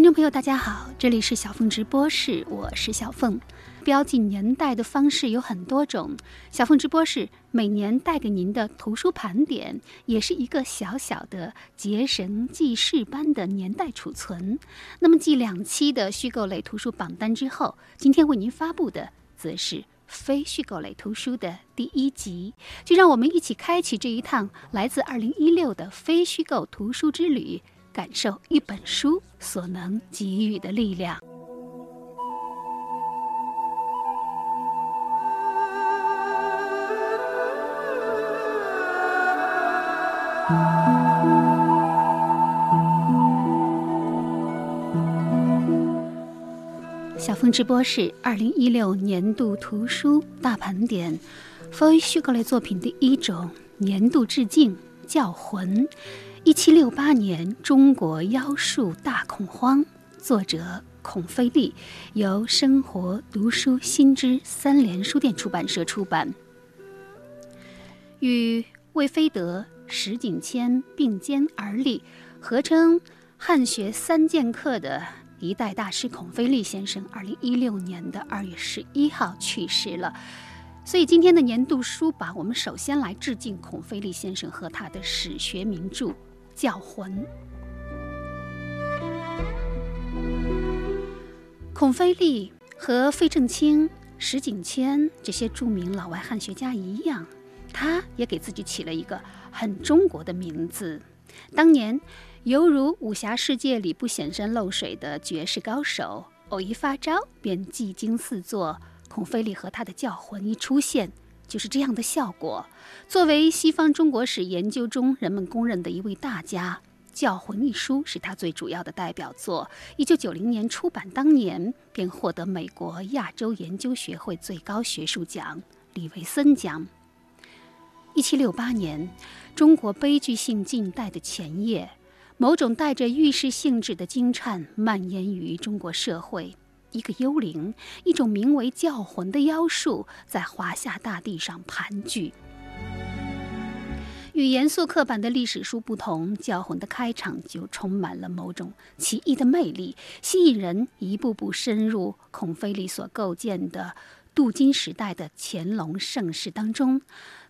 听众朋友，大家好，这里是小凤直播室，我是小凤。标记年代的方式有很多种，小凤直播室每年带给您的图书盘点，也是一个小小的结绳记事般的年代储存。那么，继两期的虚构类图书榜单之后，今天为您发布的则是非虚构类图书的第一集。就让我们一起开启这一趟来自二零一六的非虚构图书之旅。感受一本书所能给予的力量。小峰直播室二零一六年度图书大盘点，非虚构类作品的一种年度致敬，叫魂。一七六八年，中国妖术大恐慌，作者孔飞利，由生活读书新知三联书店出版社出版。与魏飞德、石景谦并肩而立，合称汉学三剑客的一代大师孔飞利先生，二零一六年的二月十一号去世了。所以今天的年度书榜，我们首先来致敬孔飞利先生和他的史学名著。教魂。孔飞利和费正清、石景谦这些著名老外汉学家一样，他也给自己起了一个很中国的名字。当年，犹如武侠世界里不显山露水的绝世高手，偶一发招便技惊四座。孔飞利和他的教魂一出现。就是这样的效果。作为西方中国史研究中人们公认的一位大家，《教魂》一书是他最主要的代表作。一九九零年出版当年，便获得美国亚洲研究学会最高学术奖——李维森奖。一七六八年，中国悲剧性近代的前夜，某种带着预示性质的惊颤蔓延于中国社会。一个幽灵，一种名为教魂的妖术，在华夏大地上盘踞。与严肃刻板的历史书不同，教魂的开场就充满了某种奇异的魅力，吸引人一步步深入孔飞利所构建的镀金时代的乾隆盛世当中。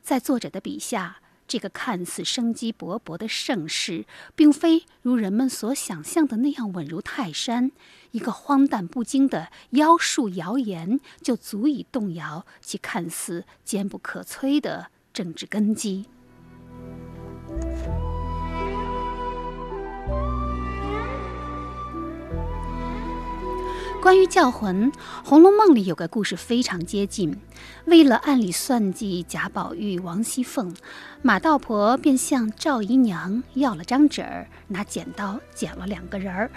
在作者的笔下。这个看似生机勃勃的盛世，并非如人们所想象的那样稳如泰山。一个荒诞不经的妖术谣言，就足以动摇其看似坚不可摧的政治根基。关于教魂，《红楼梦》里有个故事非常接近。为了暗里算计贾宝玉、王熙凤，马道婆便向赵姨娘要了张纸儿，拿剪刀剪了两个人儿，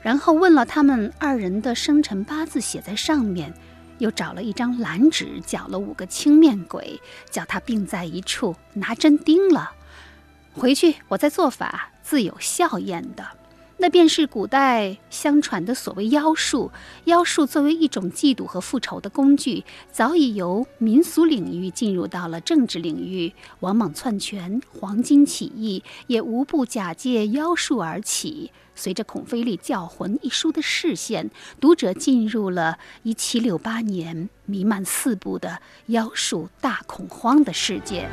然后问了他们二人的生辰八字，写在上面，又找了一张蓝纸，绞了五个青面鬼，叫他并在一处，拿针钉了。回去我再做法，自有效验的。那便是古代相传的所谓妖术。妖术作为一种嫉妒和复仇的工具，早已由民俗领域进入到了政治领域。王莽篡权、黄巾起义也无不假借妖术而起。随着孔飞利《教魂》一书的视线，读者进入了一七六八年弥漫四部的妖术大恐慌的世界。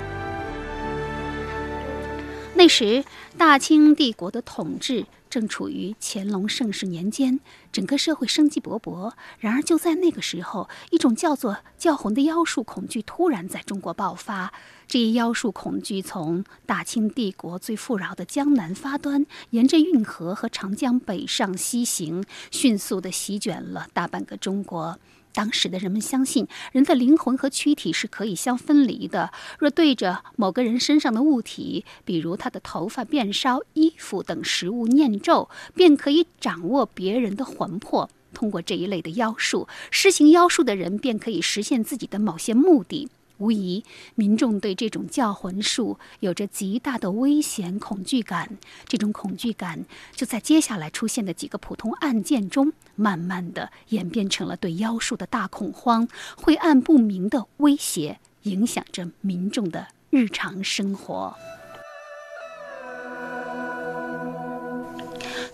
那时，大清帝国的统治。正处于乾隆盛世年间，整个社会生机勃勃。然而，就在那个时候，一种叫做“教魂”的妖术恐惧突然在中国爆发。这一妖术恐惧从大清帝国最富饶的江南发端，沿着运河和长江北上西行，迅速地席卷了大半个中国。当时的人们相信，人的灵魂和躯体是可以相分离的。若对着某个人身上的物体，比如他的头发变烧、衣服等食物念咒，便可以掌握别人的魂魄。通过这一类的妖术，施行妖术的人便可以实现自己的某些目的。无疑，民众对这种叫魂术有着极大的危险恐惧感。这种恐惧感就在接下来出现的几个普通案件中，慢慢的演变成了对妖术的大恐慌，晦暗不明的威胁，影响着民众的日常生活。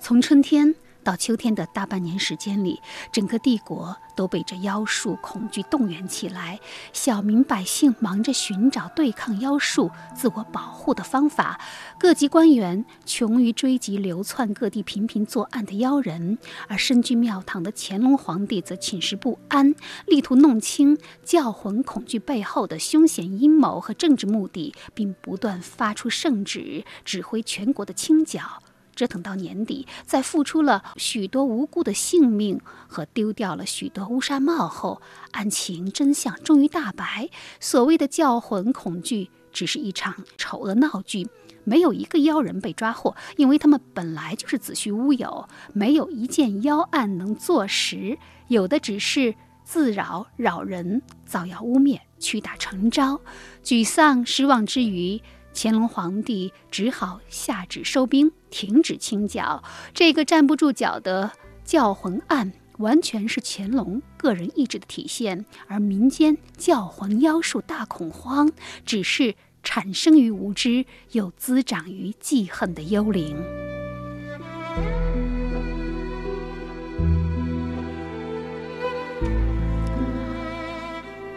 从春天到秋天的大半年时间里，整个帝国都被这妖术恐惧动员起来，小民百姓忙着寻找对抗妖术、自我保护的方法，各级官员穷于追击流窜各地频频作案的妖人，而身居庙堂的乾隆皇帝则寝食不安，力图弄清教魂恐惧背后的凶险阴谋和政治目的，并不断发出圣旨，指挥全国的清剿。折腾到年底，在付出了许多无辜的性命和丢掉了许多乌纱帽后，案情真相终于大白。所谓的教魂恐惧，只是一场丑恶闹剧，没有一个妖人被抓获，因为他们本来就是子虚乌有，没有一件妖案能坐实，有的只是自扰扰人，造谣污蔑，屈打成招。沮丧失望之余。乾隆皇帝只好下旨收兵，停止清剿。这个站不住脚的教魂案，完全是乾隆个人意志的体现，而民间教魂妖术大恐慌，只是产生于无知又滋长于记恨的幽灵。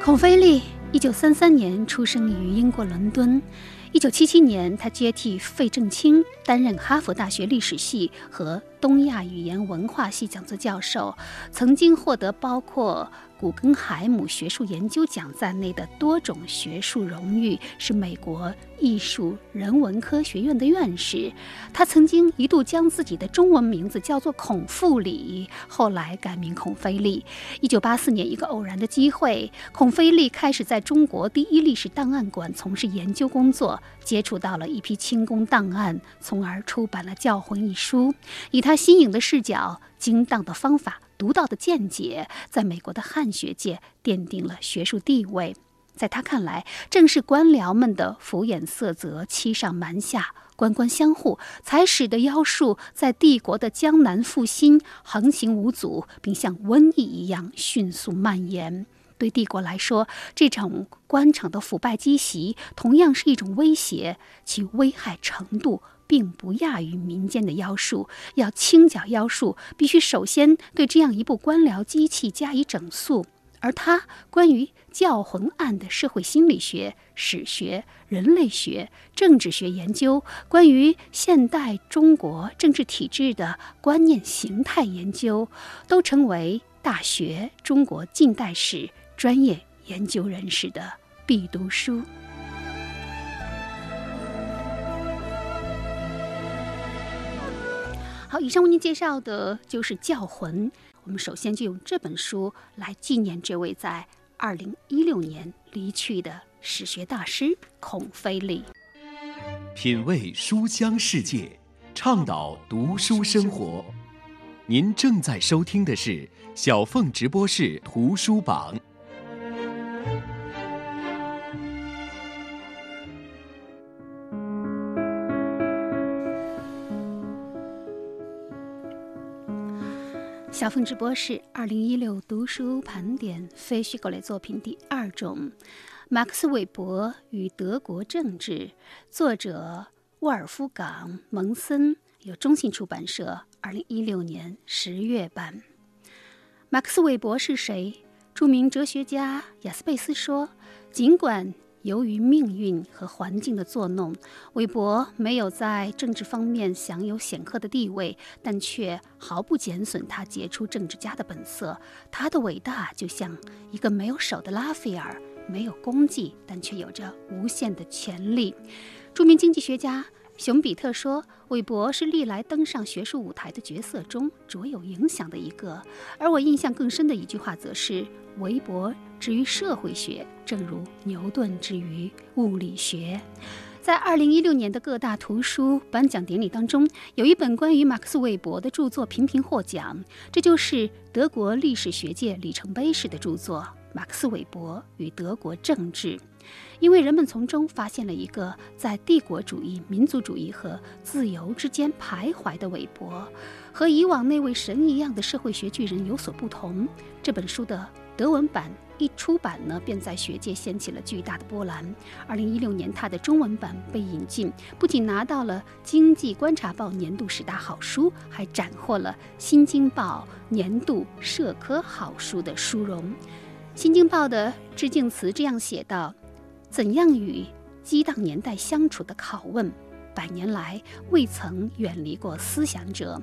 孔飞利，一九三三年出生于英国伦敦。一九七七年，他接替费正清担任哈佛大学历史系和东亚语言文化系讲座教授，曾经获得包括。古根海姆学术研究奖在内的多种学术荣誉，是美国艺术人文科学院的院士。他曾经一度将自己的中文名字叫做孔富里，后来改名孔飞利。一九八四年，一个偶然的机会，孔飞利开始在中国第一历史档案馆从事研究工作，接触到了一批清宫档案，从而出版了《教魂》一书，以他新颖的视角、精当的方法。独到的见解，在美国的汉学界奠定了学术地位。在他看来，正是官僚们的敷衍塞责、欺上瞒下、官官相护，才使得妖术在帝国的江南复兴，横行无阻，并像瘟疫一样迅速蔓延。对帝国来说，这种官场的腐败积习，同样是一种威胁，其危害程度。并不亚于民间的妖术。要清剿妖术，必须首先对这样一部官僚机器加以整肃。而他关于教魂案的社会心理学、史学、人类学、政治学研究，关于现代中国政治体制的观念形态研究，都成为大学中国近代史专业研究人士的必读书。好，以上为您介绍的就是《教魂》。我们首先就用这本书来纪念这位在二零一六年离去的史学大师孔飞利。品味书香世界，倡导读书生活。您正在收听的是小凤直播室图书榜。小凤直播室二零一六读书盘点非虚构类作品第二种，马克思韦伯与德国政治，作者沃尔夫冈蒙森，由中信出版社二零一六年十月版。马克思韦伯是谁？著名哲学家雅斯贝斯说，尽管。由于命运和环境的作弄，韦伯没有在政治方面享有显赫的地位，但却毫不减损他杰出政治家的本色。他的伟大就像一个没有手的拉斐尔，没有功绩，但却有着无限的潜力。著名经济学家熊彼特说：“韦伯是历来登上学术舞台的角色中卓有影响的一个。”而我印象更深的一句话，则是。韦伯之于社会学，正如牛顿之于物理学。在二零一六年的各大图书颁奖典礼当中，有一本关于马克思韦伯的著作频频获奖，这就是德国历史学界里程碑式的著作《马克思韦伯与德国政治》。因为人们从中发现了一个在帝国主义、民族主义和自由之间徘徊的韦伯，和以往那位神一样的社会学巨人有所不同。这本书的德文版一出版呢，便在学界掀起了巨大的波澜。二零一六年，他的中文版被引进，不仅拿到了《经济观察报》年度十大好书，还斩获了《新京报》年度社科好书的殊荣。《新京报》的致敬词这样写道：“怎样与激荡年代相处的拷问，百年来未曾远离过思想者。”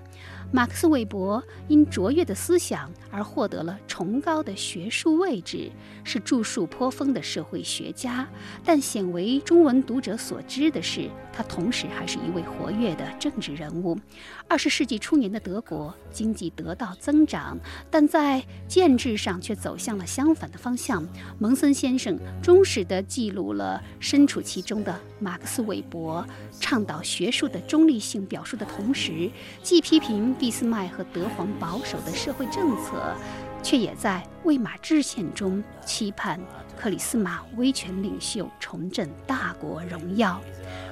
马克思韦伯因卓越的思想而获得了崇高的学术位置，是著述颇丰的社会学家。但鲜为中文读者所知的是，他同时还是一位活跃的政治人物。二十世纪初年的德国经济得到增长，但在建制上却走向了相反的方向。蒙森先生忠实地记录了身处其中的马克思韦伯，倡导学术的中立性表述的同时，既批评。俾斯麦和德皇保守的社会政策，却也在魏玛制宪中期盼克里斯玛威权领袖重振大国荣耀。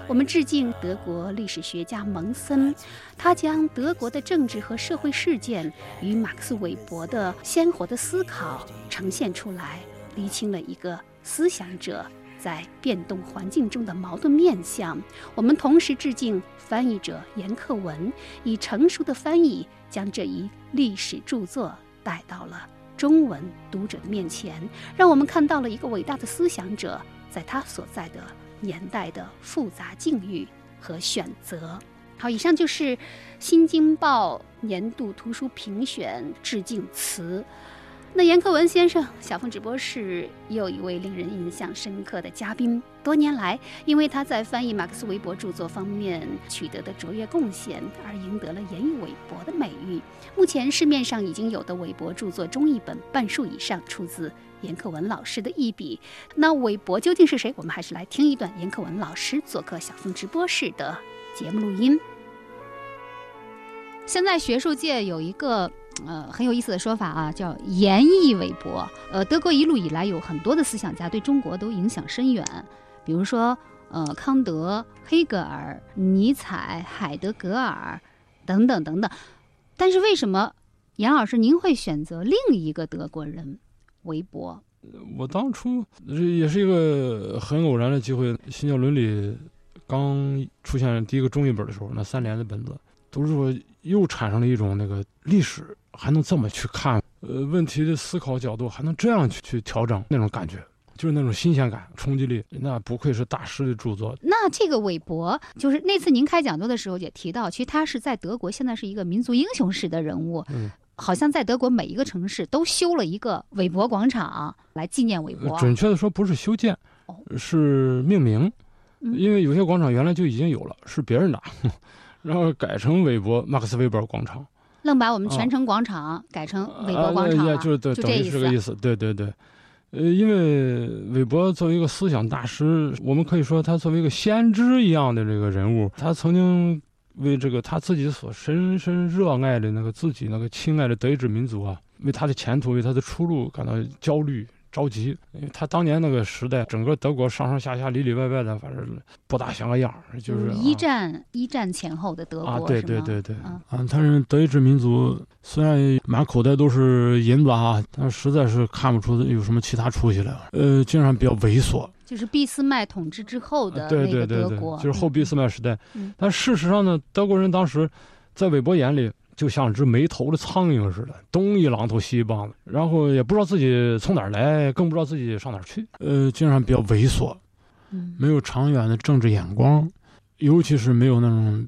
我们致敬德国历史学家蒙森，他将德国的政治和社会事件与马克思韦伯的鲜活的思考呈现出来，厘清了一个思想者。在变动环境中的矛盾面相，我们同时致敬翻译者严克文，以成熟的翻译将这一历史著作带到了中文读者的面前，让我们看到了一个伟大的思想者在他所在的年代的复杂境遇和选择。好，以上就是《新京报》年度图书评选致敬词。那严克文先生，小凤直播室又一位令人印象深刻的嘉宾。多年来，因为他在翻译马克思韦伯著作方面取得的卓越贡献，而赢得了“严于韦伯”的美誉。目前市面上已经有的韦伯著作中译本半数以上出自严克文老师的一笔。那韦伯究竟是谁？我们还是来听一段严克文老师做客小凤直播室的节目录音。现在学术界有一个。呃，很有意思的说法啊，叫严毅韦伯。呃，德国一路以来有很多的思想家对中国都影响深远，比如说呃康德、黑格尔、尼采、海德格尔等等等等。但是为什么严老师您会选择另一个德国人韦伯？我当初也是一个很偶然的机会，《新教伦理》刚出现第一个中译本的时候，那三联的本子，都是说又产生了一种那个历史。还能这么去看，呃，问题的思考角度还能这样去去调整，那种感觉，就是那种新鲜感、冲击力，那不愧是大师的著作。那这个韦伯，就是那次您开讲座的时候也提到，其实他是在德国现在是一个民族英雄式的人物，嗯，好像在德国每一个城市都修了一个韦伯广场来纪念韦伯。准确的说，不是修建，是命名，因为有些广场原来就已经有了，是别人的，然后改成韦伯马克思韦伯广场。愣把我们全城广场改成韦伯广场了，就就等于是这个意思。对对对，呃，因为韦伯作为一个思想大师，我们可以说他作为一个先知一样的这个人物，他曾经为这个他自己所深深热爱的那个自己那个亲爱的德意志民族啊，为他的前途、为他的出路感到焦虑。着急，因为他当年那个时代，整个德国上上下下里里外外的，反正不大像个样儿就是一战一战前后的德国，对对对对，啊，他是德意志民族，虽然满口袋都是银子啊，但实在是看不出有什么其他出息来。呃，经常比较猥琐，就是俾斯麦统治之后的那个德国，就是后俾斯麦时代。但事实上呢，德国人当时在韦伯眼里。就像只没头的苍蝇似的，东一榔头西一棒子，然后也不知道自己从哪儿来，更不知道自己上哪儿去。呃，经常比较猥琐，没有长远的政治眼光，尤其是没有那种，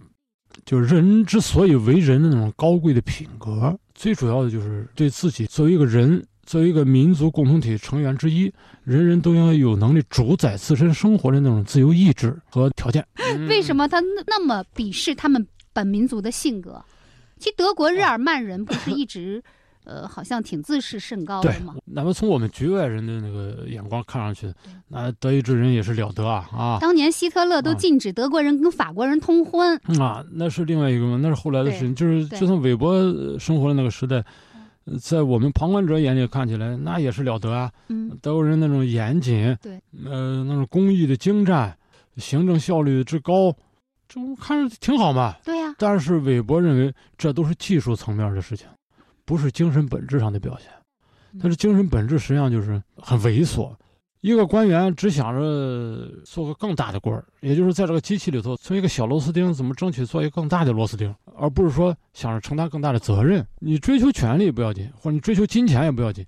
就人之所以为人的那种高贵的品格。最主要的就是对自己作为一个人，作为一个民族共同体成员之一，人人都应该有能力主宰自身生活的那种自由意志和条件。为什么他那么鄙视他们本民族的性格？其实德国日耳曼人不是一直，呃，好像挺自视甚高的吗？哪怕从我们局外人的那个眼光看上去，那德意志人也是了得啊！啊，当年希特勒都禁止德国人跟法国人通婚啊，那是另外一个嘛，那是后来的事情。就是就算韦伯生活的那个时代，在我们旁观者眼里看起来，那也是了得啊！嗯，德国人那种严谨，对，呃，那种工艺的精湛，行政效率之高。这不看着挺好嘛？对呀。但是韦伯认为这都是技术层面的事情，不是精神本质上的表现。他的精神本质实际上就是很猥琐。一个官员只想着做个更大的官儿，也就是在这个机器里头，从一个小螺丝钉怎么争取做一个更大的螺丝钉，而不是说想着承担更大的责任。你追求权利不要紧，或者你追求金钱也不要紧，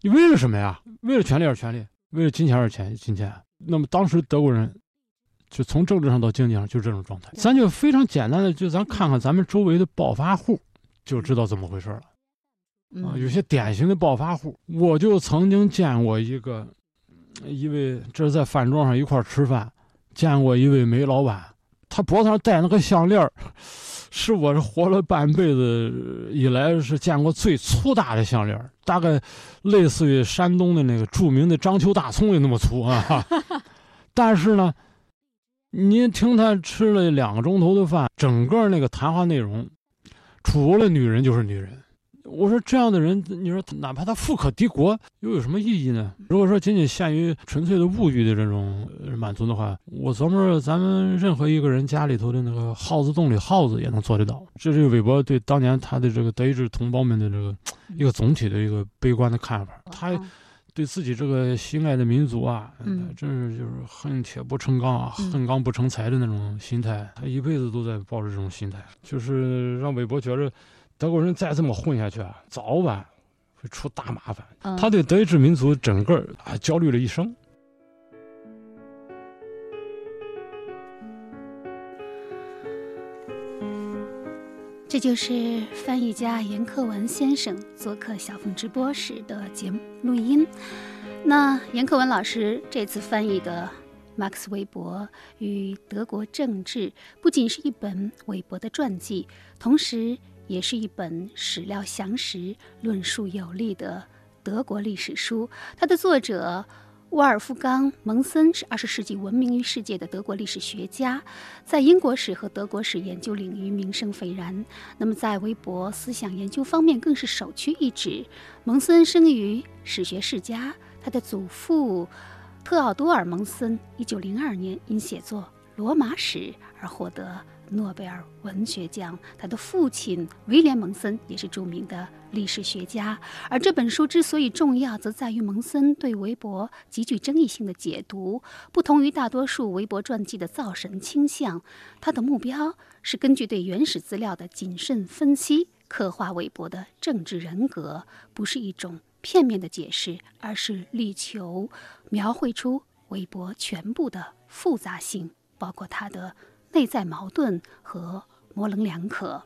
你为了什么呀？为了权利而权利，为了金钱而钱金钱。那么当时德国人就从政治上到经济上就这种状态。咱就非常简单的，就咱看看咱们周围的暴发户，就知道怎么回事了。啊，有些典型的暴发户，我就曾经见过一个。一位这是在饭桌上一块吃饭，见过一位煤老板，他脖子上戴那个项链是我是活了半辈子以来是见过最粗大的项链大概类似于山东的那个著名的章丘大葱也那么粗啊。但是呢，您听他吃了两个钟头的饭，整个那个谈话内容，除了女人就是女人。我说这样的人，你说哪怕他富可敌国，又有什么意义呢？如果说仅仅限于纯粹的物欲的这种满足的话，我琢磨着咱们任何一个人家里头的那个耗子洞里耗子也能做得到。这是韦伯对当年他的这个德意志同胞们的这个一个总体的一个悲观的看法。他对自己这个心爱的民族啊，真是就是恨铁不成钢啊，恨钢不成材的那种心态。他一辈子都在抱着这种心态，就是让韦伯觉着。德国人再这么混下去啊，早晚会出大麻烦。他对德意志民族整个啊焦虑了一生。这就是翻译家严克文先生做客小凤直播时的节目录音。那严克文老师这次翻译的马克思韦伯与德国政治，不仅是一本韦伯的传记，同时。也是一本史料详实、论述有力的德国历史书。它的作者沃尔夫冈·蒙森是二十世纪闻名于世界的德国历史学家，在英国史和德国史研究领域名声斐然。那么，在微博思想研究方面更是首屈一指。蒙森生于史学世家，他的祖父特奥多尔·蒙森一九零二年因写作《罗马史》而获得。诺贝尔文学奖，他的父亲威廉·蒙森也是著名的历史学家。而这本书之所以重要，则在于蒙森对韦伯极具争议性的解读。不同于大多数韦伯传记的造神倾向，他的目标是根据对原始资料的谨慎分析，刻画韦伯的政治人格，不是一种片面的解释，而是力求描绘出韦伯全部的复杂性，包括他的。内在矛盾和模棱两可，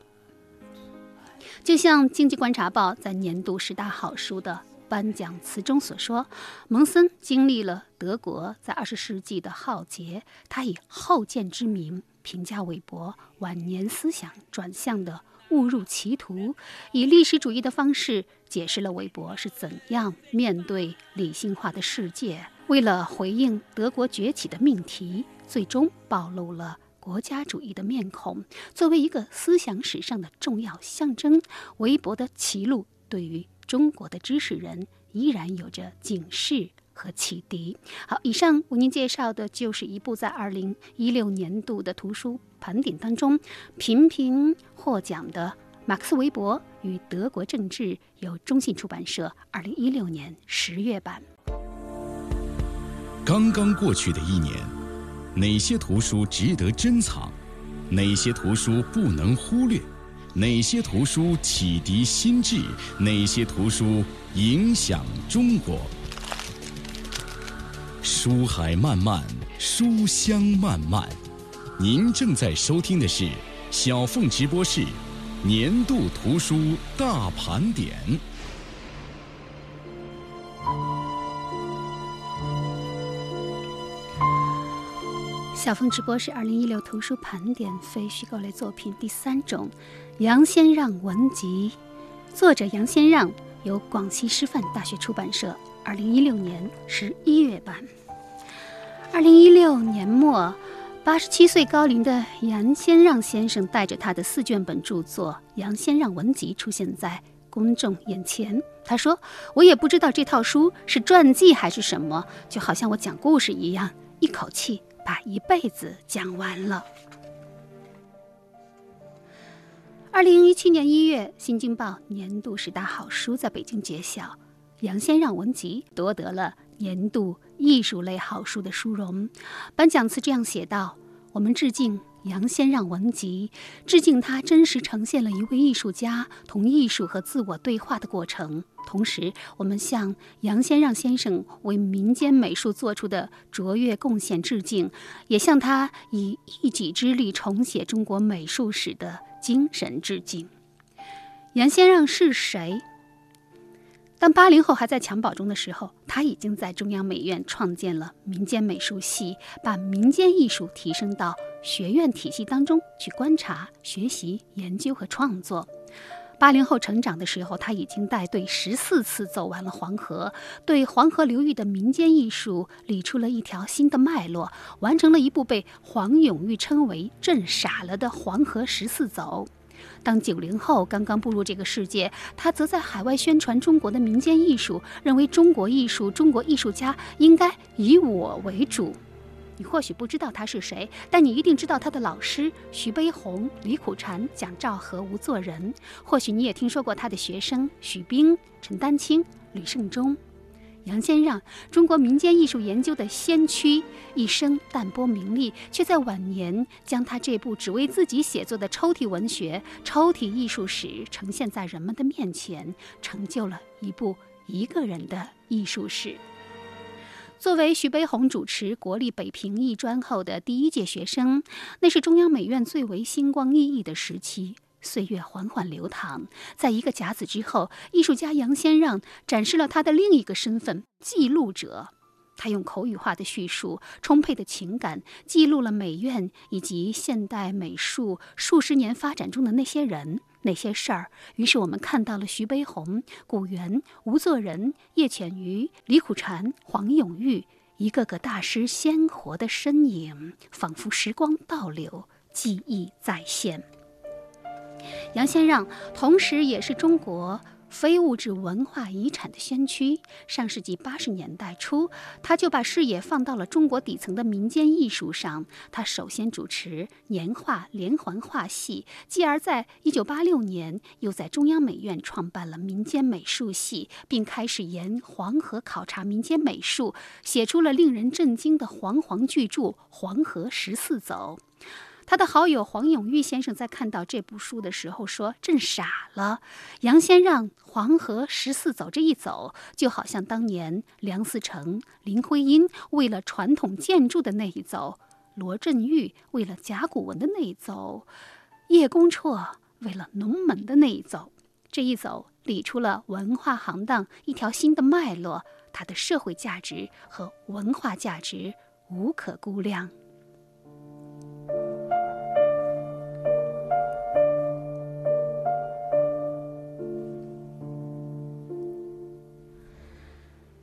就像《经济观察报》在年度十大好书的颁奖词中所说：“蒙森经历了德国在二十世纪的浩劫，他以后见之明评价韦伯晚年思想转向的误入歧途，以历史主义的方式解释了韦伯是怎样面对理性化的世界。为了回应德国崛起的命题，最终暴露了。”国家主义的面孔，作为一个思想史上的重要象征，韦伯的歧路对于中国的知识人依然有着警示和启迪。好，以上为您介绍的就是一部在二零一六年度的图书盘点当中频频获奖的《马克思韦伯与德国政治》，由中信出版社二零一六年十月版。刚刚过去的一年。哪些图书值得珍藏？哪些图书不能忽略？哪些图书启迪心智？哪些图书影响中国？书海漫漫，书香漫漫。您正在收听的是小凤直播室年度图书大盘点。小峰直播是二零一六图书盘点非虚构类作品第三种，杨先让文集，作者杨先让，由广西师范大学出版社二零一六年十一月版。二零一六年末，八十七岁高龄的杨先让先生带着他的四卷本著作《杨先让文集》出现在公众眼前。他说：“我也不知道这套书是传记还是什么，就好像我讲故事一样，一口气。”把一辈子讲完了。二零一七年一月，《新京报》年度十大好书在北京揭晓，杨先让文集夺得了年度艺术类好书的殊荣。颁奖词这样写道：“我们致敬。”杨先让文集致敬他，真实呈现了一位艺术家同艺术和自我对话的过程。同时，我们向杨先让先生为民间美术做出的卓越贡献致敬，也向他以一己之力重写中国美术史的精神致敬。杨先让是谁？当八零后还在襁褓中的时候，他已经在中央美院创建了民间美术系，把民间艺术提升到学院体系当中去观察、学习、研究和创作。八零后成长的时候，他已经带队十四次走完了黄河，对黄河流域的民间艺术理出了一条新的脉络，完成了一部被黄永玉称为“震傻了”的黄河十四走。当九零后刚刚步入这个世界，他则在海外宣传中国的民间艺术，认为中国艺术、中国艺术家应该以我为主。你或许不知道他是谁，但你一定知道他的老师徐悲鸿、李苦禅、蒋兆和、吴作人。或许你也听说过他的学生许冰、陈丹青、吕胜中。杨先让，中国民间艺术研究的先驱，一生淡泊名利，却在晚年将他这部只为自己写作的抽屉文学、抽屉艺术史呈现在人们的面前，成就了一部一个人的艺术史。作为徐悲鸿主持国立北平艺专后的第一届学生，那是中央美院最为星光熠熠的时期。岁月缓缓流淌，在一个甲子之后，艺术家杨先让展示了他的另一个身份——记录者。他用口语化的叙述、充沛的情感，记录了美院以及现代美术数十年发展中的那些人、那些事儿。于是，我们看到了徐悲鸿、古元、吴作人、叶浅予、李苦禅、黄永玉一个个大师鲜活的身影，仿佛时光倒流，记忆再现。杨先让同时也是中国非物质文化遗产的先驱。上世纪八十年代初，他就把视野放到了中国底层的民间艺术上。他首先主持年画连环画系，继而在一九八六年又在中央美院创办了民间美术系，并开始沿黄河考察民间美术，写出了令人震惊的煌煌巨著《黄河十四走》。他的好友黄永玉先生在看到这部书的时候说：“朕傻了。”杨先让黄河十四走这一走，就好像当年梁思成、林徽因为了传统建筑的那一走，罗振玉为了甲骨文的那一走，叶公绰为了龙门的那一走，这一走理出了文化行当一条新的脉络，它的社会价值和文化价值无可估量。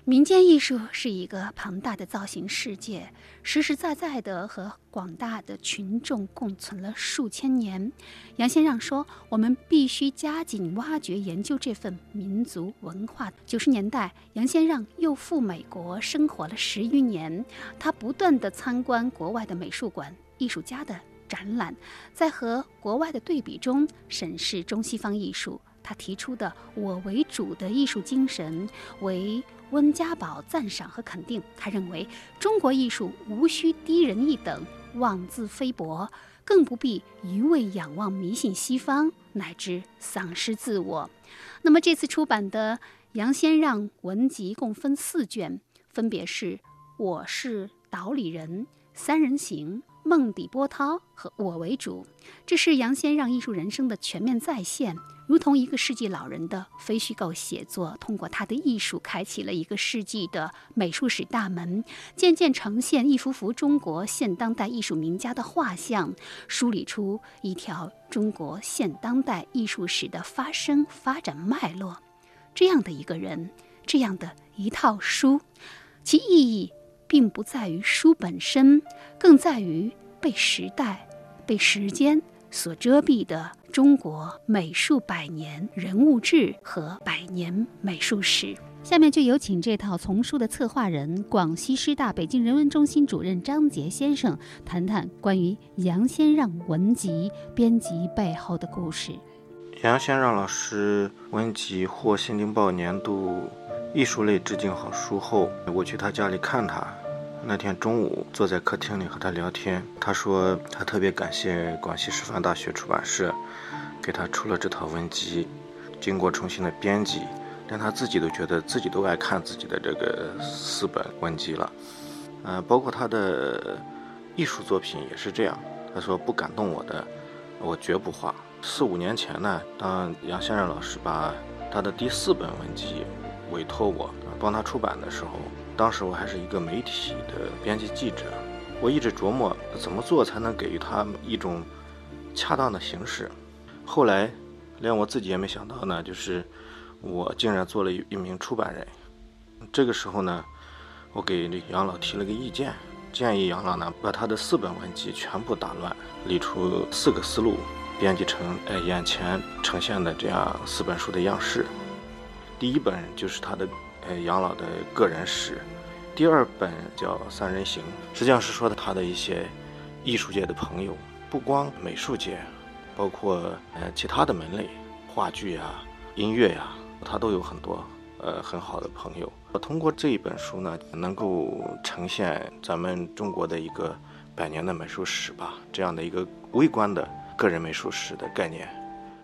民间艺术是一个庞大的造型世界，实实在在的和广大的群众共存了数千年。杨先让说：“我们必须加紧挖掘研究这份民族文化。”九十年代，杨先让又赴美国生活了十余年，他不断的参观国外的美术馆、艺术家的展览，在和国外的对比中审视中西方艺术。他提出的“我为主”的艺术精神，为温家宝赞赏和肯定。他认为，中国艺术无需低人一等、妄自菲薄，更不必一味仰望迷信西方，乃至丧失自我。那么，这次出版的杨先让文集共分四卷，分别是《我是岛里人》《三人行》。梦底波涛和我为主，这是杨先让艺术人生的全面再现，如同一个世纪老人的非虚构写作，通过他的艺术开启了一个世纪的美术史大门，渐渐呈现一幅幅中国现当代艺术名家的画像，梳理出一条中国现当代艺术史的发生发展脉络。这样的一个人，这样的一套书，其意义。并不在于书本身，更在于被时代、被时间所遮蔽的中国美术百年人物志和百年美术史。下面就有请这套丛书的策划人、广西师大北京人文中心主任张杰先生谈谈关于杨先让文集编辑背后的故事。杨先让老师文集获《新京报》年度。艺术类致敬好书后，我去他家里看他。那天中午坐在客厅里和他聊天，他说他特别感谢广西师范大学出版社给他出了这套文集，经过重新的编辑，连他自己都觉得自己都爱看自己的这个四本文集了。嗯，包括他的艺术作品也是这样。他说不感动我的，我绝不画。四五年前呢，当杨先生老师把他的第四本文集委托我帮他出版的时候。当时我还是一个媒体的编辑记者，我一直琢磨怎么做才能给予他一种恰当的形式。后来，连我自己也没想到呢，就是我竟然做了一名出版人。这个时候呢，我给这杨老提了个意见，建议杨老呢把他的四本文集全部打乱，理出四个思路，编辑成呃眼前呈现的这样四本书的样式。第一本就是他的。呃，养老的个人史，第二本叫《三人行》，实际上是说的他的一些艺术界的朋友，不光美术界，包括呃其他的门类，话剧呀、音乐呀，他都有很多呃很好的朋友。我通过这一本书呢，能够呈现咱们中国的一个百年的美术史吧，这样的一个微观的个人美术史的概念。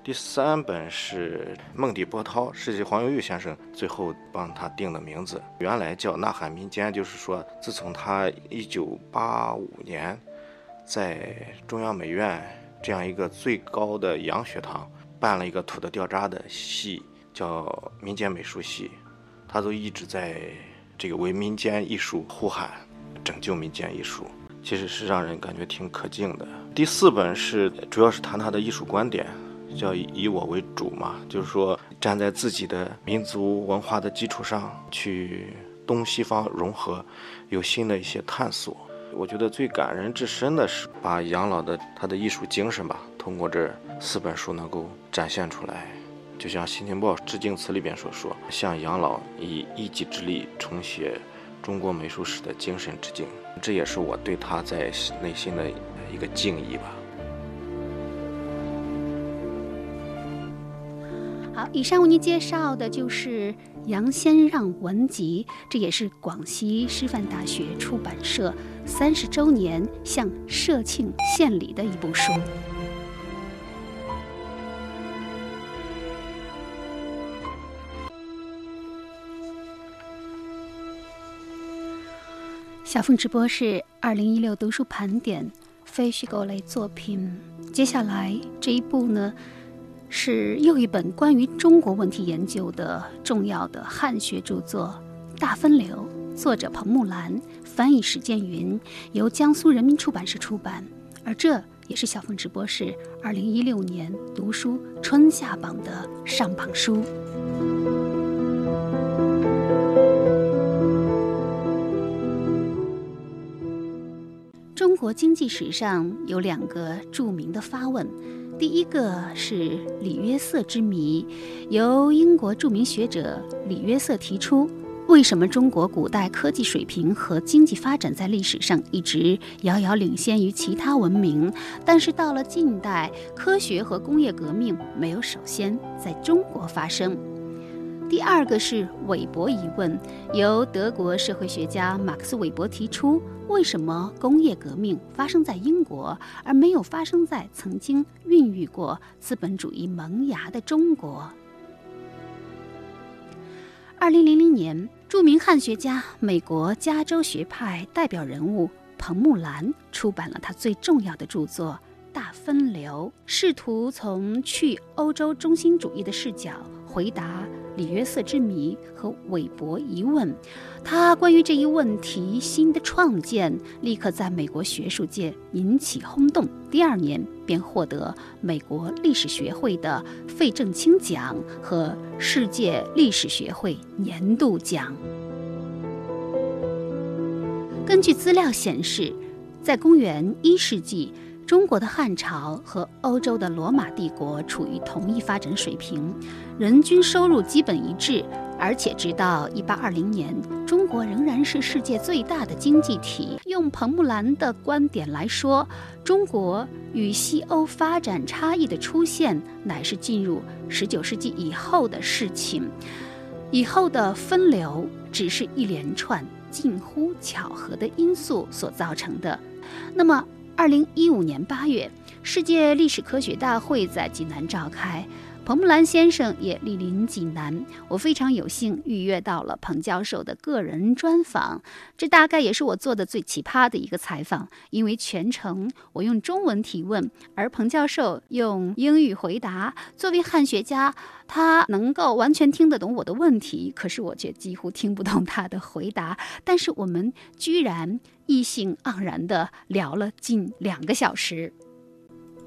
第三本是孟底波涛，是黄永玉先生最后帮他定的名字。原来叫《呐喊民间》，就是说，自从他一九八五年在中央美院这样一个最高的洋学堂办了一个土的掉渣的戏，叫民间美术系，他都一直在这个为民间艺术呼喊，拯救民间艺术，其实是让人感觉挺可敬的。第四本是主要是谈他的艺术观点。叫以以我为主嘛，就是说站在自己的民族文化的基础上去东西方融合，有新的一些探索。我觉得最感人至深的是把杨老的他的艺术精神吧，通过这四本书能够展现出来。就像《新京报》致敬词里边所说，向杨老以一己之力重写中国美术史的精神致敬。这也是我对他在内心的一个敬意吧。以上为您介绍的就是《杨先让文集》，这也是广西师范大学出版社三十周年向社庆献礼的一部书。小凤直播室二零一六读书盘点非虚构类作品，接下来这一部呢？是又一本关于中国问题研究的重要的汉学著作《大分流》，作者彭木兰，翻译史建云，由江苏人民出版社出版。而这也是小凤直播室二零一六年读书春夏榜的上榜书。中国经济史上有两个著名的发问。第一个是李约瑟之谜，由英国著名学者李约瑟提出：为什么中国古代科技水平和经济发展在历史上一直遥遥领先于其他文明，但是到了近代，科学和工业革命没有首先在中国发生？第二个是韦伯疑问，由德国社会学家马克思韦伯提出：为什么工业革命发生在英国，而没有发生在曾经孕育过资本主义萌芽的中国？二零零零年，著名汉学家、美国加州学派代表人物彭木兰出版了他最重要的著作《大分流》，试图从去欧洲中心主义的视角回答。李约瑟之谜和韦伯疑问，他关于这一问题新的创建，立刻在美国学术界引起轰动。第二年便获得美国历史学会的费正清奖和世界历史学会年度奖。根据资料显示，在公元一世纪。中国的汉朝和欧洲的罗马帝国处于同一发展水平，人均收入基本一致，而且直到一八二零年，中国仍然是世界最大的经济体。用彭木兰的观点来说，中国与西欧发展差异的出现，乃是进入十九世纪以后的事情。以后的分流只是一连串近乎巧合的因素所造成的。那么，二零一五年八月，世界历史科学大会在济南召开。彭木兰先生也莅临济南，我非常有幸预约到了彭教授的个人专访。这大概也是我做的最奇葩的一个采访，因为全程我用中文提问，而彭教授用英语回答。作为汉学家，他能够完全听得懂我的问题，可是我却几乎听不懂他的回答。但是我们居然意兴盎然地聊了近两个小时。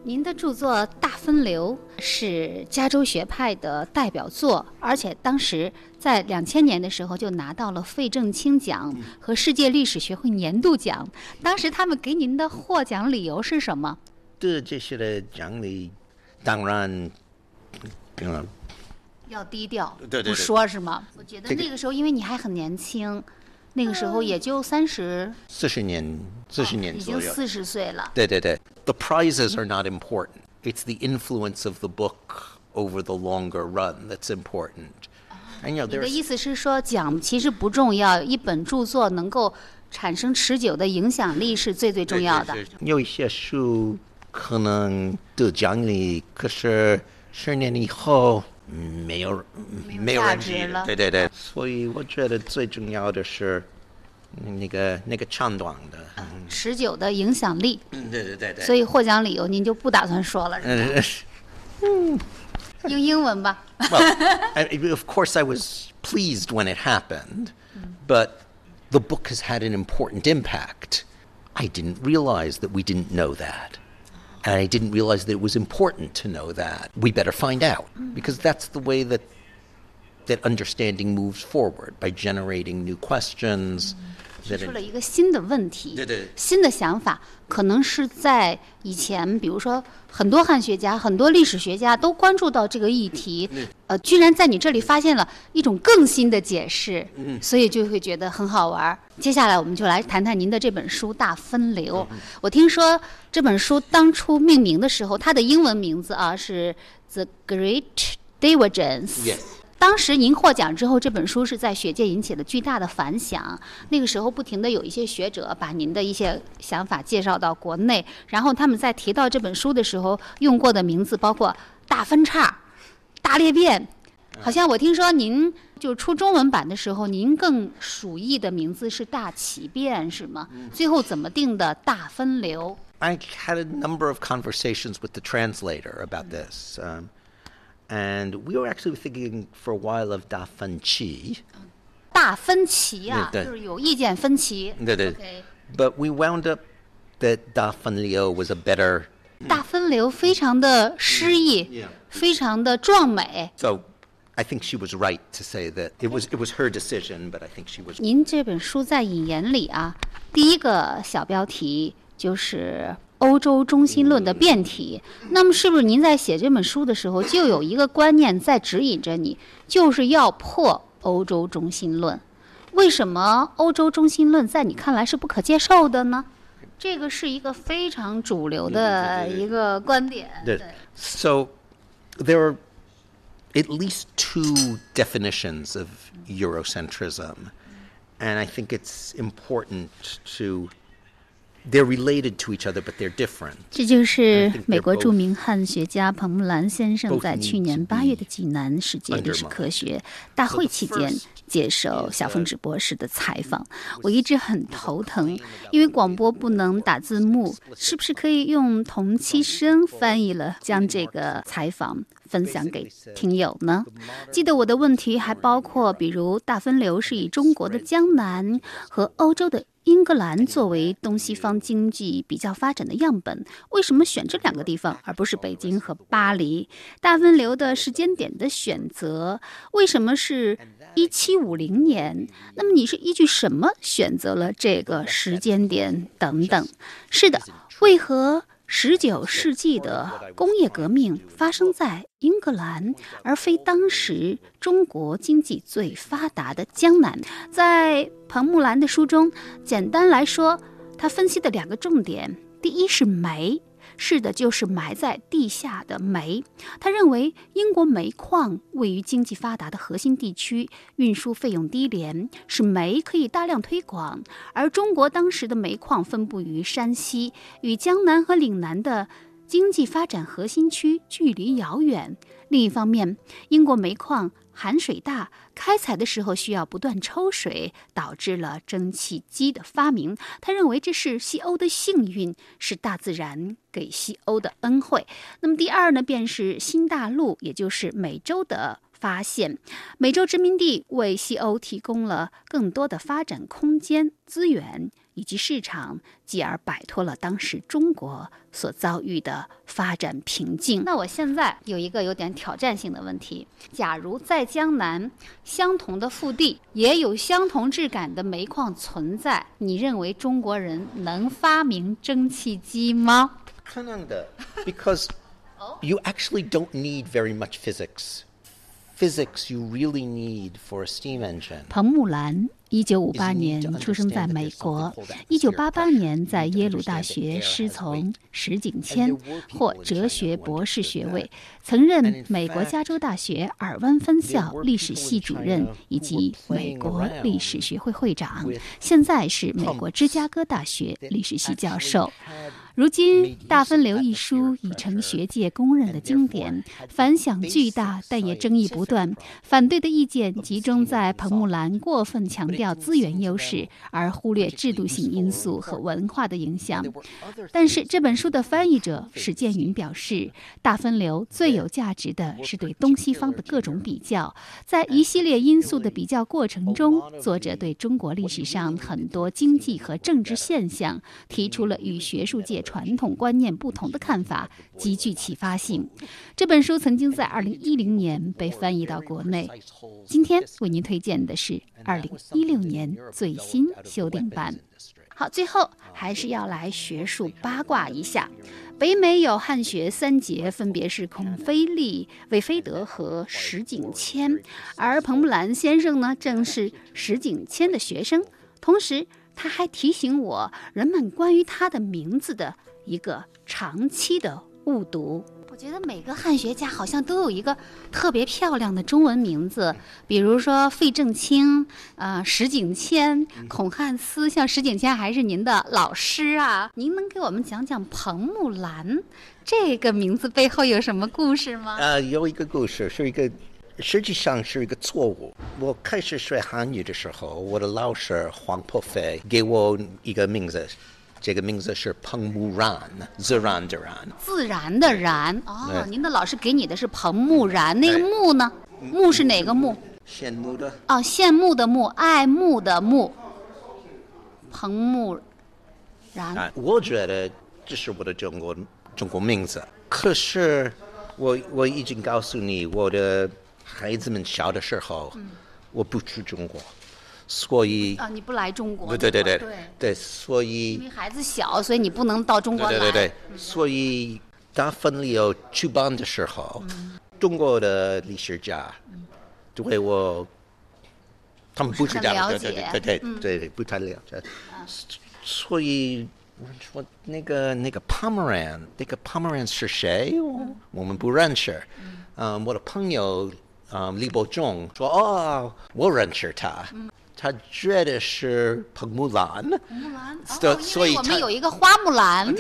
您的著作《大分流》是加州学派的代表作，而且当时在两千年的时候就拿到了费正清奖和世界历史学会年度奖。当时他们给您的获奖理由是什么？对这些的奖励，当然，嗯，要低调，对对，不说是吗？我觉得那个时候，因为你还很年轻。那个时候也就三十四十年，四十年已经四十岁了。对对对，The prizes are not important. It's the influence of the book over the longer run that's important. 你的意思是说，奖其实不重要，一本著作能够产生持久的影响力是最最重要的。有一些书可能得奖励，可是十年以后。没有，没有人记了。对对对，所以我觉得最重要的是那个那个长短的、持久的影响力。嗯，对对对对。所以获奖理由您就不打算说了，是嗯，用英文吧。Well, of course, I was pleased when it happened, but the book has had an important impact. I didn't realize that we didn't know that. And I didn't realize that it was important to know that. We better find out mm-hmm. because that's the way that that understanding moves forward by generating new questions. Mm-hmm. 提出了一个新的问题，新的想法，可能是在以前，比如说很多汉学家、很多历史学家都关注到这个议题，呃，居然在你这里发现了一种更新的解释，所以就会觉得很好玩。接下来我们就来谈谈您的这本书《大分流》。我听说这本书当初命名的时候，它的英文名字啊是《The Great Divergence》。当时您获奖之后，这本书是在学界引起了巨大的反响。那个时候，不停的有一些学者把您的一些想法介绍到国内，然后他们在提到这本书的时候，用过的名字包括“大分叉”“大裂变”。好像我听说您就出中文版的时候，您更属意的名字是“大奇变”，是吗？最后怎么定的“大分流 ”？I had a number of conversations with the translator about this. and we were actually thinking for a while of 大分歧。大分歧啊，就是有意见分歧。对对。Okay. But we wound up that 大分流 was a better. 大分流非常的诗意，非常的壮美。So. I think she was right to say that it was it was her decision, but I think she was. 您这本书在引言里啊，第一个小标题就是 欧洲中心论的变体，那么是不是您在写这本书的时候就有一个观念在指引着你，就是要破欧洲中心论？为什么欧洲中心论在你看来是不可接受的呢？这个是一个非常主流的一个观点。对，So there are at least two definitions of Eurocentrism, and I think it's important to they're related to each other, but they're different. 这就是美国著名汉学家彭木兰先生在去年八月的济南世界历史科学大会期间接受小凤直博士的采访。我一直很头疼，因为广播不能打字幕，是不是可以用同期声翻译了，将这个采访分享给听友呢？记得我的问题还包括，比如大分流是以中国的江南和欧洲的。英格兰作为东西方经济比较发展的样本，为什么选这两个地方而不是北京和巴黎？大分流的时间点的选择，为什么是一七五零年？那么你是依据什么选择了这个时间点？等等。是的，为何？十九世纪的工业革命发生在英格兰，而非当时中国经济最发达的江南。在彭木兰的书中，简单来说，他分析的两个重点：第一是煤，是的，就是埋在地下的煤。他认为，英国煤矿位于经济发达的核心地区，运输费用低廉，使煤可以大量推广。而中国当时的煤矿分布于山西，与江南和岭南的经济发展核心区距离遥远。另一方面，英国煤矿。含水大，开采的时候需要不断抽水，导致了蒸汽机的发明。他认为这是西欧的幸运，是大自然给西欧的恩惠。那么第二呢，便是新大陆，也就是美洲的发现。美洲殖民地为西欧提供了更多的发展空间、资源。以及市场，继而摆脱了当时中国所遭遇的发展瓶颈。那我现在有一个有点挑战性的问题：假如在江南相同的腹地，也有相同质感的煤矿存在，你认为中国人能发明蒸汽机吗？可能的，because you actually don't need very much physics. Physics you really need for a steam engine. 彭木兰。一九五八年出生在美国，一九八八年在耶鲁大学师从石景谦，获哲学博士学位，曾任美国加州大学尔湾分校历史系主任以及美国历史学会会长，现在是美国芝加哥大学历史系教授。如今，《大分流》一书已成学界公认的经典，反响巨大，但也争议不断。反对的意见集中在彭木兰过分强调资源优势，而忽略制度性因素和文化的影响。但是，这本书的翻译者史建云表示，《大分流》最有价值的是对东西方的各种比较。在一系列因素的比较过程中，作者对中国历史上很多经济和政治现象提出了与学术界。传统观念不同的看法极具启发性。这本书曾经在二零一零年被翻译到国内，今天为您推荐的是二零一六年最新修订版。好，最后还是要来学术八卦一下。北美有汉学三杰，分别是孔飞利、韦菲德和石景谦，而彭木兰先生呢，正是石景谦的学生，同时。他还提醒我，人们关于他的名字的一个长期的误读。我觉得每个汉学家好像都有一个特别漂亮的中文名字，比如说费正清、呃石景谦、孔汉思。像石景谦还是您的老师啊？您能给我们讲讲彭木兰这个名字背后有什么故事吗？呃，有一个故事，是一个。实际上是一个错误。我开始学汉语的时候，我的老师黄破飞给我一个名字，这个名字是彭木然，自然的然。自然的然。哦，您的老师给你的是彭木然，那个木呢？木是哪个木？羡慕的。哦，羡慕的慕，爱慕的慕。彭木然。我觉得这是我的中国中国名字，可是我我已经告诉你我的。孩子们小的时候，我不去中国，所以啊，你不来中国？对对对对对，所以因为孩子小，所以你不能到中国来。对对对，所以大分离有出版的时候，中国的历史家对我，他们不是太了解，对对对对，不太了解。所以说那个那个 Pomeran，那个 Pomeran 是谁？我们不认识。嗯，我的朋友。嗯，李伯仲说：“哦，我认识他，他觉得是彭木兰。木兰，所以我们有一个花木兰。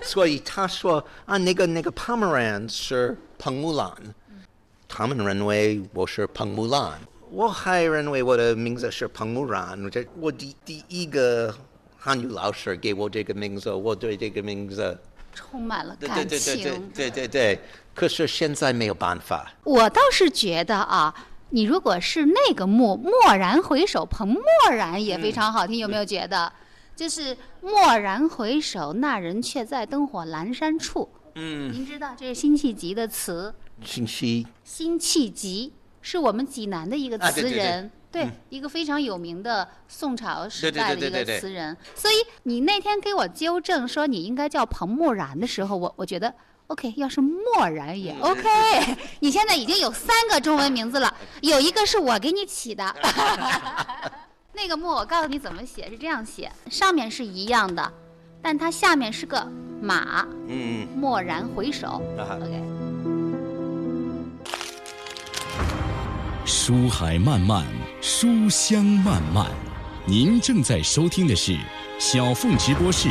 所以他说啊，那个那个 Pomeran 是彭木兰，他们认为我是彭木兰，我还认为我的名字是彭木兰。这我第第一个汉语老师给我这个名字，我对这个名字充满了感情。对对对。”可是现在没有办法。我倒是觉得啊，你如果是那个蓦蓦然回首，彭默然也非常好听，有没有觉得？就是蓦然回首，那人却在灯火阑珊处。嗯，您知道这是辛弃疾的词。辛弃辛弃疾是我们济南的一个词人，对，一个非常有名的宋朝时代的一个词人。所以你那天给我纠正说你应该叫彭默然的时候，我我觉得。OK，要是漠然也 OK。你现在已经有三个中文名字了，有一个是我给你起的。那个“墨，我告诉你怎么写，是这样写，上面是一样的，但它下面是个马，嗯。蓦然回首。OK，书海漫漫，书香漫漫。您正在收听的是小凤直播室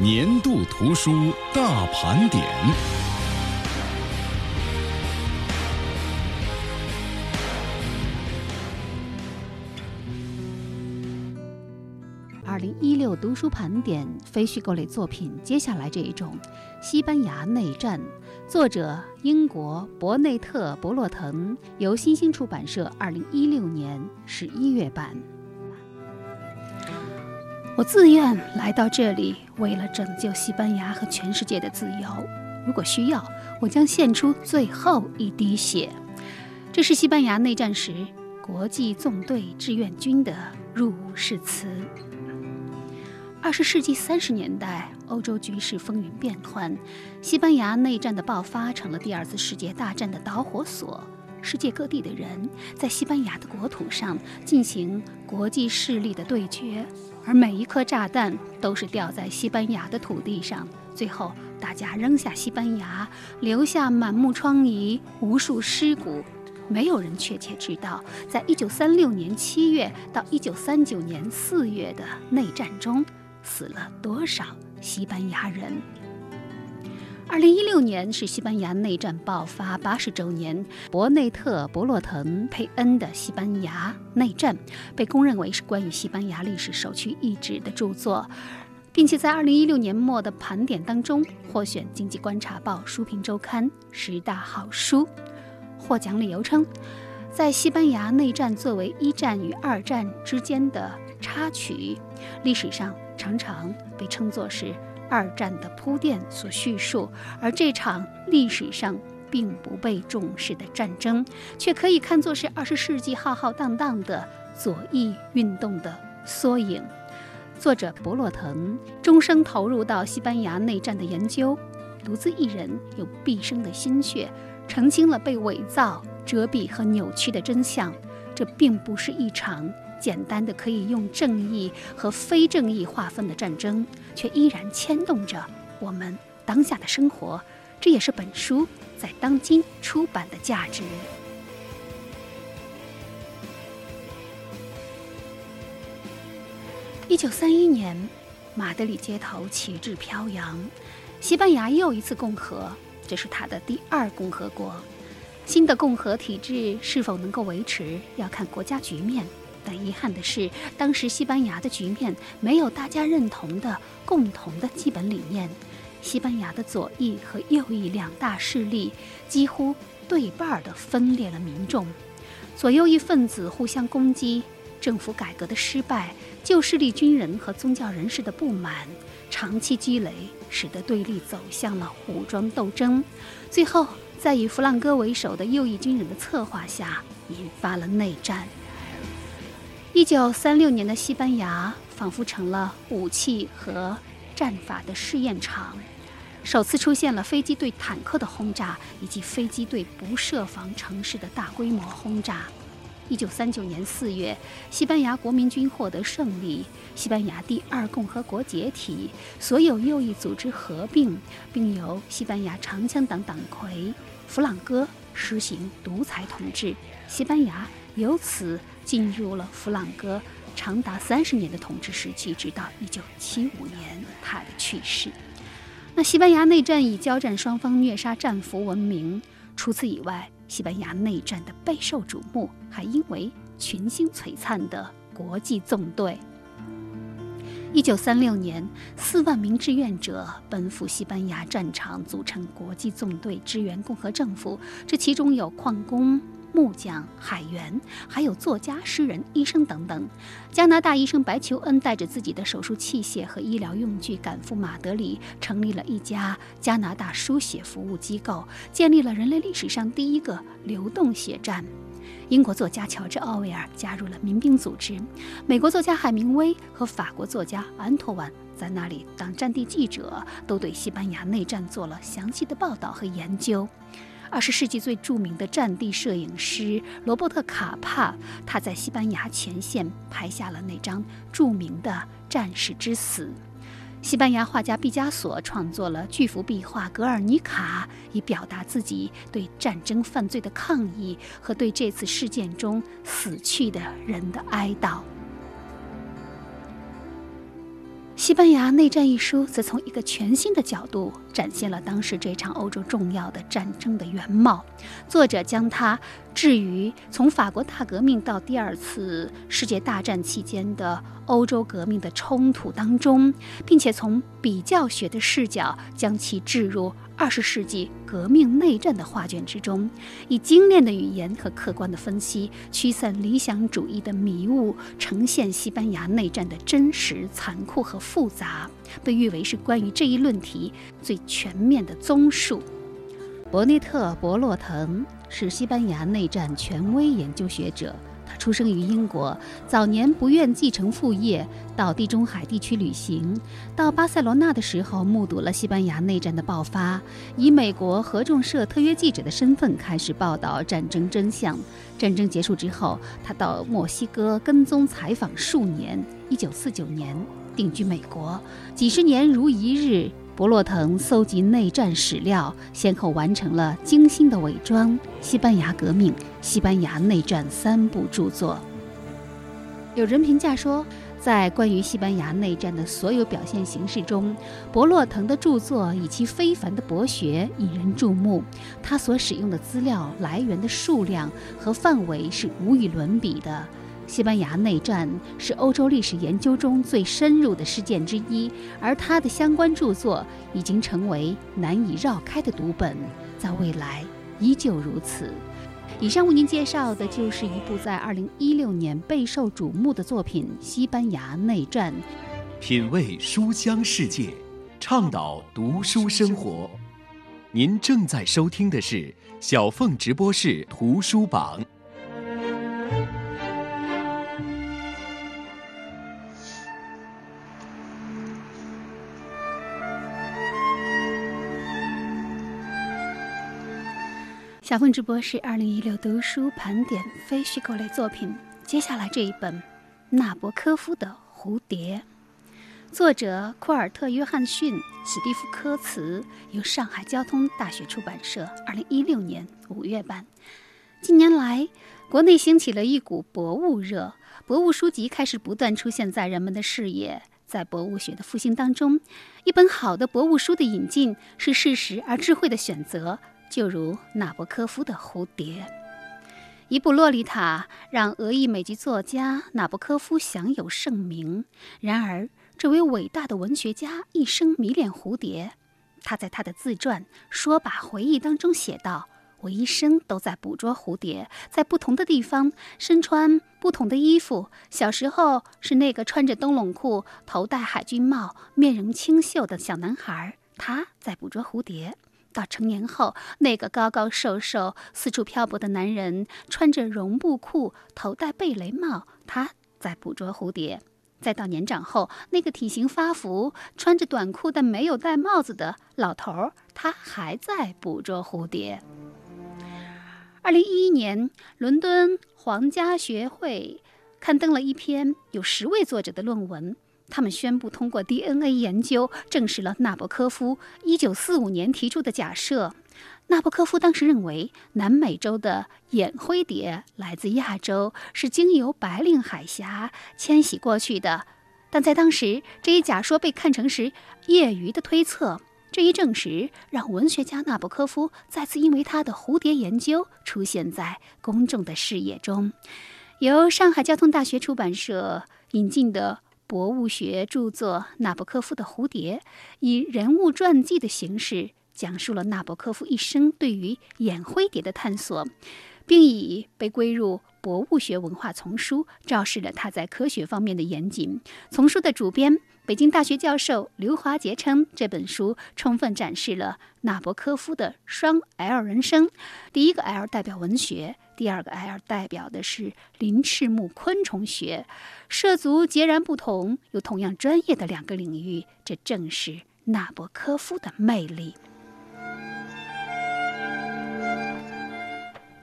年度图书大盘点。二零一六读书盘点非虚构类作品，接下来这一种《西班牙内战》，作者英国伯内特·伯洛滕，由新兴出版社二零一六年十一月版。我自愿来到这里，为了拯救西班牙和全世界的自由。如果需要，我将献出最后一滴血。这是西班牙内战时国际纵队志愿军的入伍誓词。二十世纪三十年代，欧洲局势风云变幻，西班牙内战的爆发成了第二次世界大战的导火索。世界各地的人在西班牙的国土上进行国际势力的对决，而每一颗炸弹都是掉在西班牙的土地上。最后，大家扔下西班牙，留下满目疮痍、无数尸骨。没有人确切知道，在一九三六年七月到一九三九年四月的内战中，死了多少西班牙人。二零一六年是西班牙内战爆发八十周年，伯内特·伯洛滕佩恩的《西班牙内战》被公认为是关于西班牙历史首屈一指的著作，并且在二零一六年末的盘点当中获选《经济观察报》书评周刊十大好书。获奖理由称，在西班牙内战作为一战与二战之间的插曲，历史上常常被称作是二战的铺垫所叙述，而这场历史上并不被重视的战争，却可以看作是二十世纪浩浩荡荡的左翼运动的缩影。作者博洛腾终生投入到西班牙内战的研究，独自一人用毕生的心血。澄清了被伪造、遮蔽和扭曲的真相。这并不是一场简单的可以用正义和非正义划分的战争，却依然牵动着我们当下的生活。这也是本书在当今出版的价值。一九三一年，马德里街头旗帜飘扬，西班牙又一次共和。这是他的第二共和国，新的共和体制是否能够维持，要看国家局面。但遗憾的是，当时西班牙的局面没有大家认同的共同的基本理念。西班牙的左翼和右翼两大势力几乎对半的分裂了民众，左右翼分子互相攻击，政府改革的失败，旧势力军人和宗教人士的不满。长期积累，使得对立走向了武装斗争，最后在以弗朗哥为首的右翼军人的策划下，引发了内战。一九三六年的西班牙仿佛成了武器和战法的试验场，首次出现了飞机对坦克的轰炸，以及飞机对不设防城市的大规模轰炸。一九三九年四月，西班牙国民军获得胜利，西班牙第二共和国解体，所有右翼组织合并，并由西班牙长枪党党魁弗朗哥实行独裁统治。西班牙由此进入了弗朗哥长达三十年的统治时期，直到一九七五年他的去世。那西班牙内战以交战双方虐杀战俘闻名，除此以外。西班牙内战的备受瞩目，还因为群星璀璨的国际纵队。一九三六年，四万名志愿者奔赴西班牙战场，组成国际纵队支援共和政府。这其中有矿工。木匠、海员，还有作家、诗人、医生等等。加拿大医生白求恩带着自己的手术器械和医疗用具赶赴马德里，成立了一家加拿大输血服务机构，建立了人类历史上第一个流动血站。英国作家乔治·奥威尔加入了民兵组织，美国作家海明威和法国作家安托万在那里当战地记者，都对西班牙内战做了详细的报道和研究。二十世纪最著名的战地摄影师罗伯特·卡帕，他在西班牙前线拍下了那张著名的《战士之死》。西班牙画家毕加索创作了巨幅壁画《格尔尼卡》，以表达自己对战争犯罪的抗议和对这次事件中死去的人的哀悼。《西班牙内战》一书则从一个全新的角度展现了当时这场欧洲重要的战争的原貌。作者将它至于从法国大革命到第二次世界大战期间的欧洲革命的冲突当中，并且从比较学的视角将其置入。二十世纪革命内战的画卷之中，以精炼的语言和客观的分析，驱散理想主义的迷雾，呈现西班牙内战的真实、残酷和复杂，被誉为是关于这一论题最全面的综述。伯内特·博洛腾是西班牙内战权威研究学者。他出生于英国，早年不愿继承父业，到地中海地区旅行。到巴塞罗那的时候，目睹了西班牙内战的爆发，以美国合众社特约记者的身份开始报道战争真相。战争结束之后，他到墨西哥跟踪采访数年。一九四九年定居美国，几十年如一日。博洛滕搜集内战史料，先后完成了《精心的伪装》《西班牙革命》《西班牙内战》三部著作。有人评价说，在关于西班牙内战的所有表现形式中，博洛滕的著作以其非凡的博学引人注目。他所使用的资料来源的数量和范围是无与伦比的。西班牙内战是欧洲历史研究中最深入的事件之一，而他的相关著作已经成为难以绕开的读本，在未来依旧如此。以上为您介绍的就是一部在2016年备受瞩目的作品《西班牙内战》。品味书香世界，倡导读书生活。您正在收听的是小凤直播室图书榜。小凤直播是二零一六读书盘点非虚构类作品。接下来这一本《纳博科夫的蝴蝶》，作者库尔特·约翰逊、史蒂夫·科茨，由上海交通大学出版社二零一六年五月版。近年来，国内兴起了一股博物热，博物书籍开始不断出现在人们的视野。在博物学的复兴当中，一本好的博物书的引进是适时而智慧的选择。就如纳博科夫的蝴蝶，一部《洛丽塔》让俄裔美籍作家纳博科夫享有盛名。然而，这位伟大的文学家一生迷恋蝴蝶。他在他的自传《说把回忆》当中写道：“我一生都在捕捉蝴蝶，在不同的地方，身穿不同的衣服。小时候是那个穿着灯笼裤、头戴海军帽、面容清秀的小男孩，他在捕捉蝴蝶。”到成年后，那个高高瘦瘦、四处漂泊的男人，穿着绒布裤，头戴贝雷帽，他在捕捉蝴蝶；再到年长后，那个体型发福、穿着短裤但没有戴帽子的老头儿，他还在捕捉蝴蝶。二零一一年，伦敦皇家学会刊登了一篇有十位作者的论文。他们宣布通过 DNA 研究证实了纳博科夫1945年提出的假设。纳博科夫当时认为，南美洲的眼灰蝶来自亚洲，是经由白令海峡迁徙过去的。但在当时，这一假说被看成是业余的推测。这一证实让文学家纳博科夫再次因为他的蝴蝶研究出现在公众的视野中。由上海交通大学出版社引进的。博物学著作《纳博科夫的蝴蝶》以人物传记的形式讲述了纳博科夫一生对于眼灰蝶的探索，并以被归入博物学文化丛书，昭示了他在科学方面的严谨。丛书的主编。北京大学教授刘华杰称，这本书充分展示了纳博科夫的双 L 人生。第一个 L 代表文学，第二个 L 代表的是鳞翅目昆虫学，涉足截然不同又同样专业的两个领域。这正是纳博科夫的魅力。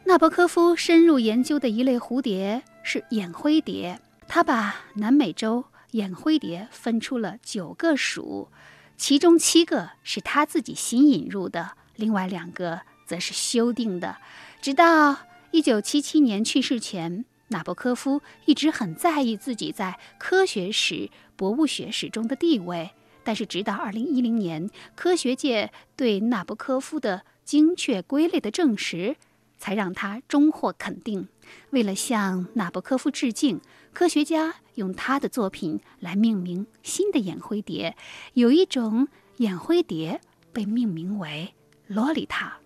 纳博科夫深入研究的一类蝴蝶是眼灰蝶，他把南美洲。眼灰蝶分出了九个属，其中七个是他自己新引入的，另外两个则是修订的。直到一九七七年去世前，纳博科夫一直很在意自己在科学史、博物学史中的地位。但是，直到二零一零年，科学界对纳博科夫的精确归类的证实，才让他终获肯定。为了向纳博科夫致敬，科学家用他的作品来命名新的眼灰蝶。有一种眼灰蝶被命名为“洛丽塔”，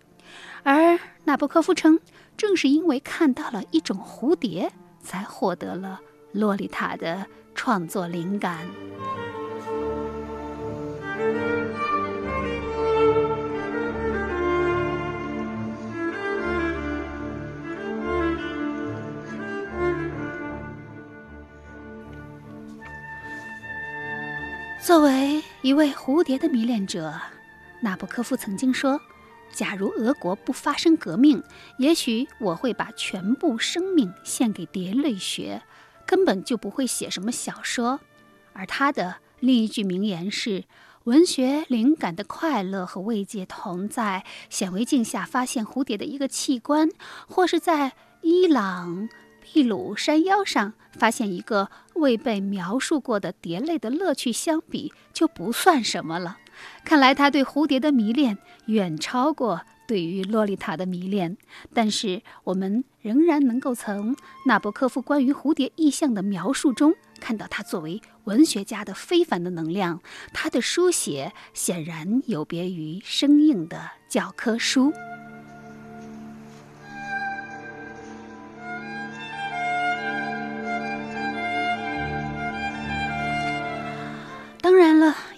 而纳博科夫称，正是因为看到了一种蝴蝶，才获得了“洛丽塔”的创作灵感。作为一位蝴蝶的迷恋者，纳博科夫曾经说：“假如俄国不发生革命，也许我会把全部生命献给蝶类学，根本就不会写什么小说。”而他的另一句名言是：“文学灵感的快乐和慰藉同在显微镜下发现蝴蝶的一个器官，或是在伊朗。”秘鲁山腰上发现一个未被描述过的蝶类的乐趣，相比就不算什么了。看来他对蝴蝶的迷恋远超过对于洛丽塔的迷恋。但是我们仍然能够从纳博科夫关于蝴蝶意象的描述中，看到他作为文学家的非凡的能量。他的书写显然有别于生硬的教科书。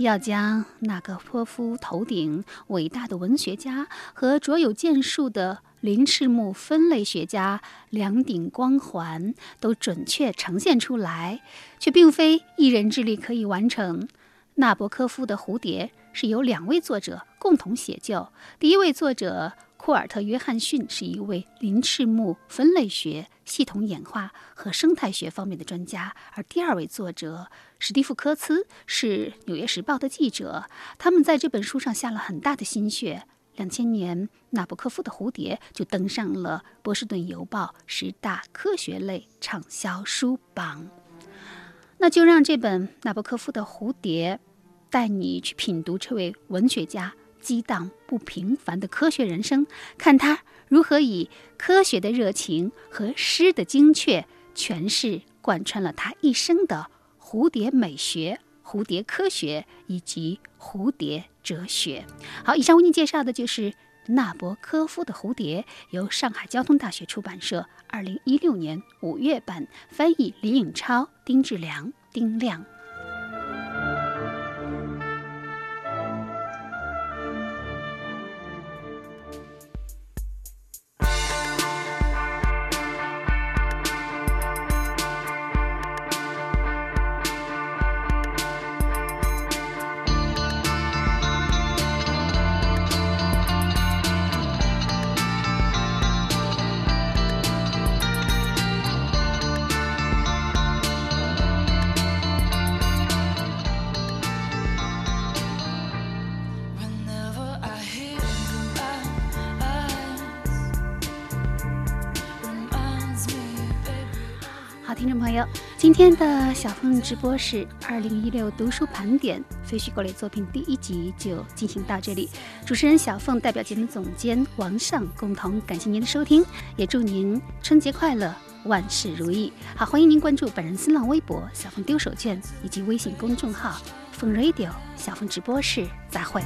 要将那个泼夫头顶伟大的文学家和卓有建树的林赤木分类学家两顶光环都准确呈现出来，却并非一人之力可以完成。纳博科夫的蝴蝶是由两位作者共同写就，第一位作者。库尔特·约翰逊是一位鳞翅目分类学、系统演化和生态学方面的专家，而第二位作者史蒂夫·科茨是《纽约时报》的记者。他们在这本书上下了很大的心血。两千年，纳博科夫的蝴蝶就登上了《波士顿邮报》十大科学类畅销书榜。那就让这本纳博科夫的蝴蝶带你去品读这位文学家。激荡不平凡的科学人生，看他如何以科学的热情和诗的精确诠释，贯穿了他一生的蝴蝶美学、蝴蝶科学以及蝴蝶哲学。好，以上为您介绍的就是纳博科夫的蝴蝶，由上海交通大学出版社二零一六年五月版翻译，李颖超、丁志良、丁亮。今天的小凤直播是二零一六读书盘点非虚构类作品第一集就进行到这里。主持人小凤代表节目总监王尚共同感谢您的收听，也祝您春节快乐，万事如意。好，欢迎您关注本人新浪微博小凤丢手绢以及微信公众号凤 radio 小凤直播室。再会。